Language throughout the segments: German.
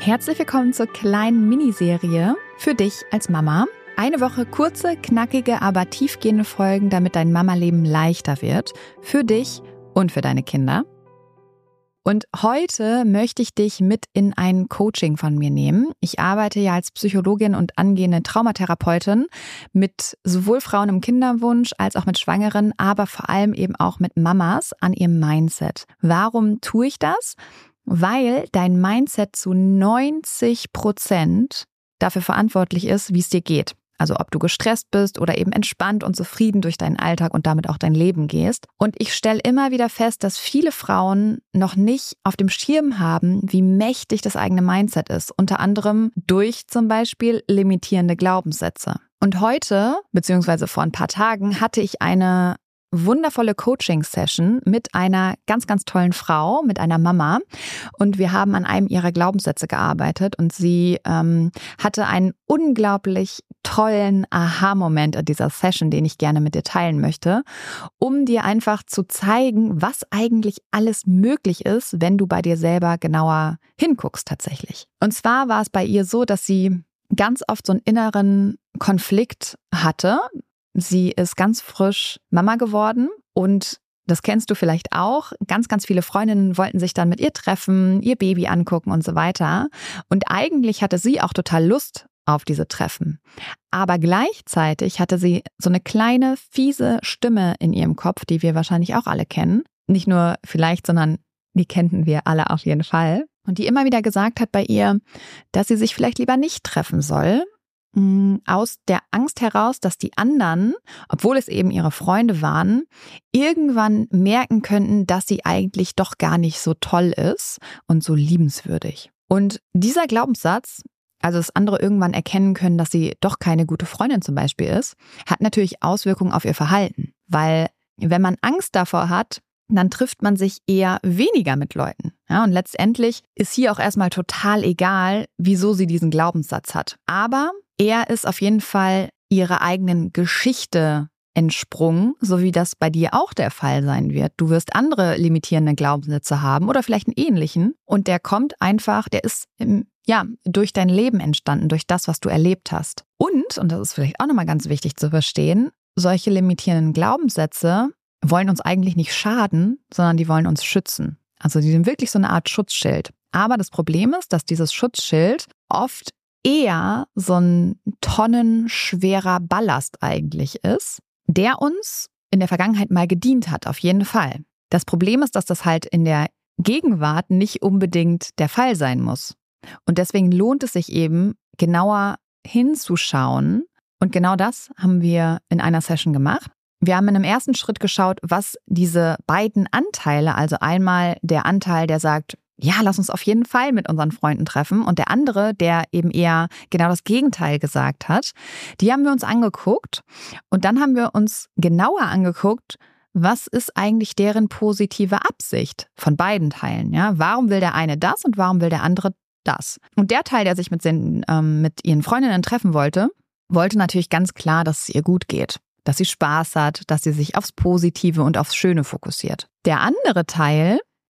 Herzlich willkommen zur kleinen Miniserie für dich als Mama. Eine Woche kurze, knackige, aber tiefgehende Folgen, damit dein Mama-Leben leichter wird. Für dich und für deine Kinder. Und heute möchte ich dich mit in ein Coaching von mir nehmen. Ich arbeite ja als Psychologin und angehende Traumatherapeutin mit sowohl Frauen im Kinderwunsch als auch mit Schwangeren, aber vor allem eben auch mit Mamas an ihrem Mindset. Warum tue ich das? Weil dein Mindset zu 90 Prozent dafür verantwortlich ist, wie es dir geht. Also ob du gestresst bist oder eben entspannt und zufrieden durch deinen Alltag und damit auch dein Leben gehst. Und ich stelle immer wieder fest, dass viele Frauen noch nicht auf dem Schirm haben, wie mächtig das eigene Mindset ist. Unter anderem durch zum Beispiel limitierende Glaubenssätze. Und heute, beziehungsweise vor ein paar Tagen, hatte ich eine wundervolle Coaching-Session mit einer ganz, ganz tollen Frau, mit einer Mama. Und wir haben an einem ihrer Glaubenssätze gearbeitet und sie ähm, hatte einen unglaublich tollen Aha-Moment in dieser Session, den ich gerne mit dir teilen möchte, um dir einfach zu zeigen, was eigentlich alles möglich ist, wenn du bei dir selber genauer hinguckst tatsächlich. Und zwar war es bei ihr so, dass sie ganz oft so einen inneren Konflikt hatte, Sie ist ganz frisch Mama geworden und das kennst du vielleicht auch. Ganz, ganz viele Freundinnen wollten sich dann mit ihr treffen, ihr Baby angucken und so weiter. Und eigentlich hatte sie auch total Lust auf diese Treffen. Aber gleichzeitig hatte sie so eine kleine, fiese Stimme in ihrem Kopf, die wir wahrscheinlich auch alle kennen. Nicht nur vielleicht, sondern die kennen wir alle auf jeden Fall. Und die immer wieder gesagt hat bei ihr, dass sie sich vielleicht lieber nicht treffen soll, aus der Angst heraus, dass die anderen, obwohl es eben ihre Freunde waren, irgendwann merken könnten, dass sie eigentlich doch gar nicht so toll ist und so liebenswürdig. Und dieser Glaubenssatz, also dass andere irgendwann erkennen können, dass sie doch keine gute Freundin zum Beispiel ist, hat natürlich Auswirkungen auf ihr Verhalten. Weil wenn man Angst davor hat, dann trifft man sich eher weniger mit Leuten. Ja, und letztendlich ist hier auch erstmal total egal, wieso sie diesen Glaubenssatz hat. Aber er ist auf jeden Fall ihrer eigenen Geschichte entsprungen, so wie das bei dir auch der Fall sein wird. Du wirst andere limitierende Glaubenssätze haben oder vielleicht einen ähnlichen und der kommt einfach, der ist im, ja, durch dein Leben entstanden, durch das, was du erlebt hast. Und, und das ist vielleicht auch nochmal ganz wichtig zu verstehen, solche limitierenden Glaubenssätze wollen uns eigentlich nicht schaden, sondern die wollen uns schützen. Also die sind wirklich so eine Art Schutzschild. Aber das Problem ist, dass dieses Schutzschild oft eher so ein tonnenschwerer Ballast eigentlich ist, der uns in der Vergangenheit mal gedient hat, auf jeden Fall. Das Problem ist, dass das halt in der Gegenwart nicht unbedingt der Fall sein muss. Und deswegen lohnt es sich eben, genauer hinzuschauen. Und genau das haben wir in einer Session gemacht. Wir haben in einem ersten Schritt geschaut, was diese beiden Anteile, also einmal der Anteil, der sagt, ja, lass uns auf jeden Fall mit unseren Freunden treffen. Und der andere, der eben eher genau das Gegenteil gesagt hat, die haben wir uns angeguckt. Und dann haben wir uns genauer angeguckt, was ist eigentlich deren positive Absicht von beiden Teilen? Ja, warum will der eine das und warum will der andere das? Und der Teil, der sich mit, den, ähm, mit ihren Freundinnen treffen wollte, wollte natürlich ganz klar, dass es ihr gut geht, dass sie Spaß hat, dass sie sich aufs Positive und aufs Schöne fokussiert. Der andere Teil,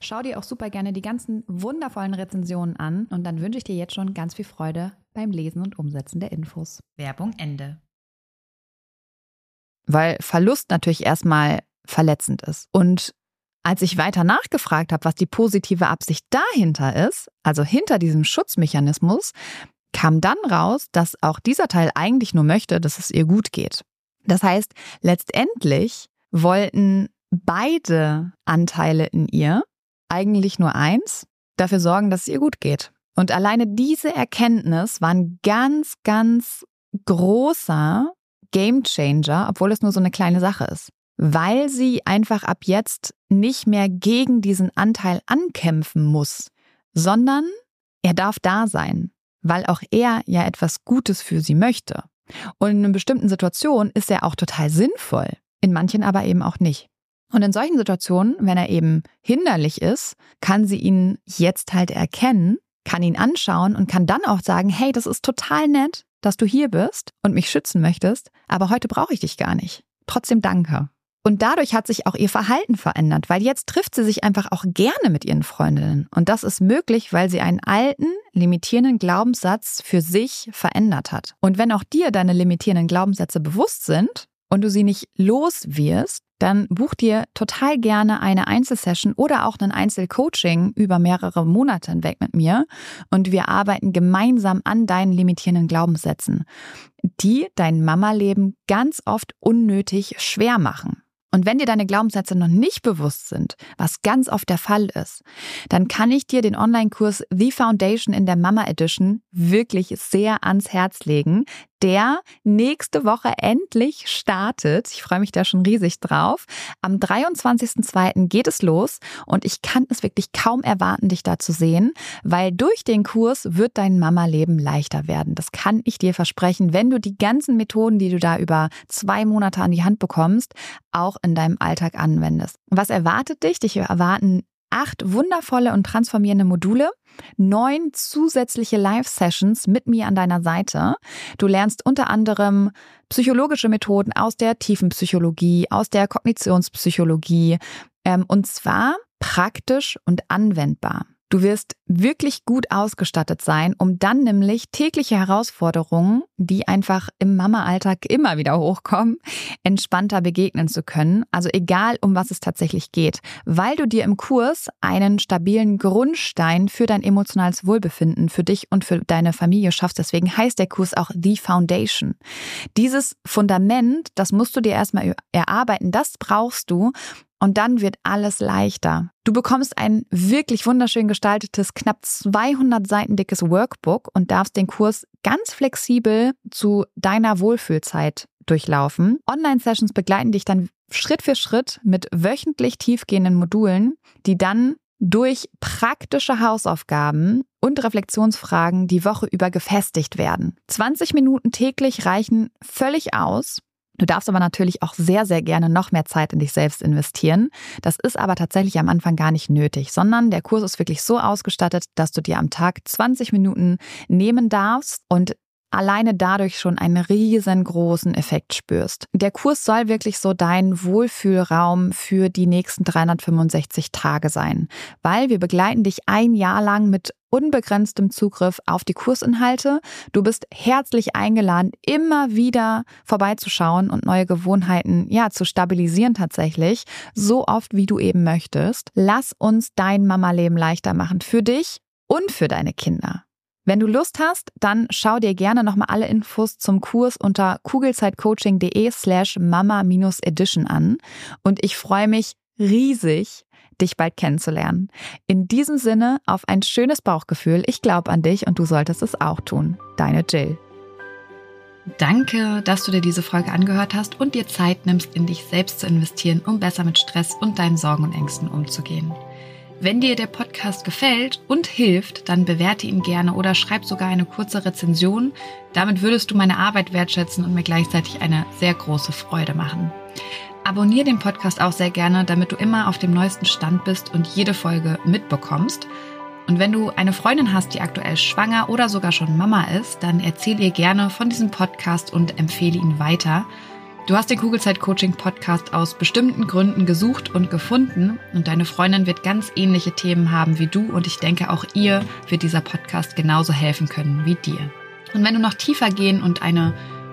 Schau dir auch super gerne die ganzen wundervollen Rezensionen an und dann wünsche ich dir jetzt schon ganz viel Freude beim Lesen und Umsetzen der Infos. Werbung Ende. Weil Verlust natürlich erstmal verletzend ist. Und als ich weiter nachgefragt habe, was die positive Absicht dahinter ist, also hinter diesem Schutzmechanismus, kam dann raus, dass auch dieser Teil eigentlich nur möchte, dass es ihr gut geht. Das heißt, letztendlich wollten beide Anteile in ihr eigentlich nur eins, dafür sorgen, dass es ihr gut geht. Und alleine diese Erkenntnis war ein ganz, ganz großer Gamechanger, obwohl es nur so eine kleine Sache ist. Weil sie einfach ab jetzt nicht mehr gegen diesen Anteil ankämpfen muss, sondern er darf da sein, weil auch er ja etwas Gutes für sie möchte. Und in einer bestimmten Situation ist er auch total sinnvoll, in manchen aber eben auch nicht. Und in solchen Situationen, wenn er eben hinderlich ist, kann sie ihn jetzt halt erkennen, kann ihn anschauen und kann dann auch sagen, hey, das ist total nett, dass du hier bist und mich schützen möchtest, aber heute brauche ich dich gar nicht. Trotzdem danke. Und dadurch hat sich auch ihr Verhalten verändert, weil jetzt trifft sie sich einfach auch gerne mit ihren Freundinnen. Und das ist möglich, weil sie einen alten, limitierenden Glaubenssatz für sich verändert hat. Und wenn auch dir deine limitierenden Glaubenssätze bewusst sind und du sie nicht los wirst, dann buch dir total gerne eine Einzelsession oder auch ein Einzelcoaching über mehrere Monate hinweg mit mir und wir arbeiten gemeinsam an deinen limitierenden Glaubenssätzen, die dein Mama-Leben ganz oft unnötig schwer machen. Und wenn dir deine Glaubenssätze noch nicht bewusst sind, was ganz oft der Fall ist, dann kann ich dir den Online-Kurs The Foundation in der Mama Edition wirklich sehr ans Herz legen, der nächste Woche endlich startet. Ich freue mich da schon riesig drauf. Am 23.02. geht es los und ich kann es wirklich kaum erwarten, dich da zu sehen, weil durch den Kurs wird dein Mama-Leben leichter werden. Das kann ich dir versprechen, wenn du die ganzen Methoden, die du da über zwei Monate an die Hand bekommst, auch in deinem Alltag anwendest. Was erwartet dich? Dich erwarten acht wundervolle und transformierende Module, neun zusätzliche Live-Sessions mit mir an deiner Seite. Du lernst unter anderem psychologische Methoden aus der Tiefenpsychologie, aus der Kognitionspsychologie ähm, und zwar praktisch und anwendbar. Du wirst wirklich gut ausgestattet sein, um dann nämlich tägliche Herausforderungen, die einfach im Mama-Alltag immer wieder hochkommen, entspannter begegnen zu können. Also egal, um was es tatsächlich geht, weil du dir im Kurs einen stabilen Grundstein für dein emotionales Wohlbefinden, für dich und für deine Familie schaffst. Deswegen heißt der Kurs auch The Foundation. Dieses Fundament, das musst du dir erstmal erarbeiten, das brauchst du, und dann wird alles leichter. Du bekommst ein wirklich wunderschön gestaltetes, knapp 200 Seiten dickes Workbook und darfst den Kurs ganz flexibel zu deiner Wohlfühlzeit durchlaufen. Online-Sessions begleiten dich dann Schritt für Schritt mit wöchentlich tiefgehenden Modulen, die dann durch praktische Hausaufgaben und Reflexionsfragen die Woche über gefestigt werden. 20 Minuten täglich reichen völlig aus, Du darfst aber natürlich auch sehr, sehr gerne noch mehr Zeit in dich selbst investieren. Das ist aber tatsächlich am Anfang gar nicht nötig, sondern der Kurs ist wirklich so ausgestattet, dass du dir am Tag 20 Minuten nehmen darfst und alleine dadurch schon einen riesengroßen Effekt spürst. Der Kurs soll wirklich so dein Wohlfühlraum für die nächsten 365 Tage sein, weil wir begleiten dich ein Jahr lang mit unbegrenztem Zugriff auf die Kursinhalte. Du bist herzlich eingeladen, immer wieder vorbeizuschauen und neue Gewohnheiten, ja, zu stabilisieren tatsächlich, so oft wie du eben möchtest. Lass uns dein Mama-Leben leichter machen für dich und für deine Kinder. Wenn du Lust hast, dann schau dir gerne nochmal alle Infos zum Kurs unter kugelzeitcoaching.de slash mama-edition an. Und ich freue mich riesig, dich bald kennenzulernen. In diesem Sinne auf ein schönes Bauchgefühl. Ich glaube an dich und du solltest es auch tun. Deine Jill. Danke, dass du dir diese Folge angehört hast und dir Zeit nimmst, in dich selbst zu investieren, um besser mit Stress und deinen Sorgen und Ängsten umzugehen. Wenn dir der Podcast gefällt und hilft, dann bewerte ihn gerne oder schreib sogar eine kurze Rezension. Damit würdest du meine Arbeit wertschätzen und mir gleichzeitig eine sehr große Freude machen. Abonnier den Podcast auch sehr gerne, damit du immer auf dem neuesten Stand bist und jede Folge mitbekommst. Und wenn du eine Freundin hast, die aktuell schwanger oder sogar schon Mama ist, dann erzähl ihr gerne von diesem Podcast und empfehle ihn weiter. Du hast den Kugelzeit-Coaching-Podcast aus bestimmten Gründen gesucht und gefunden und deine Freundin wird ganz ähnliche Themen haben wie du und ich denke auch ihr wird dieser Podcast genauso helfen können wie dir. Und wenn du noch tiefer gehen und eine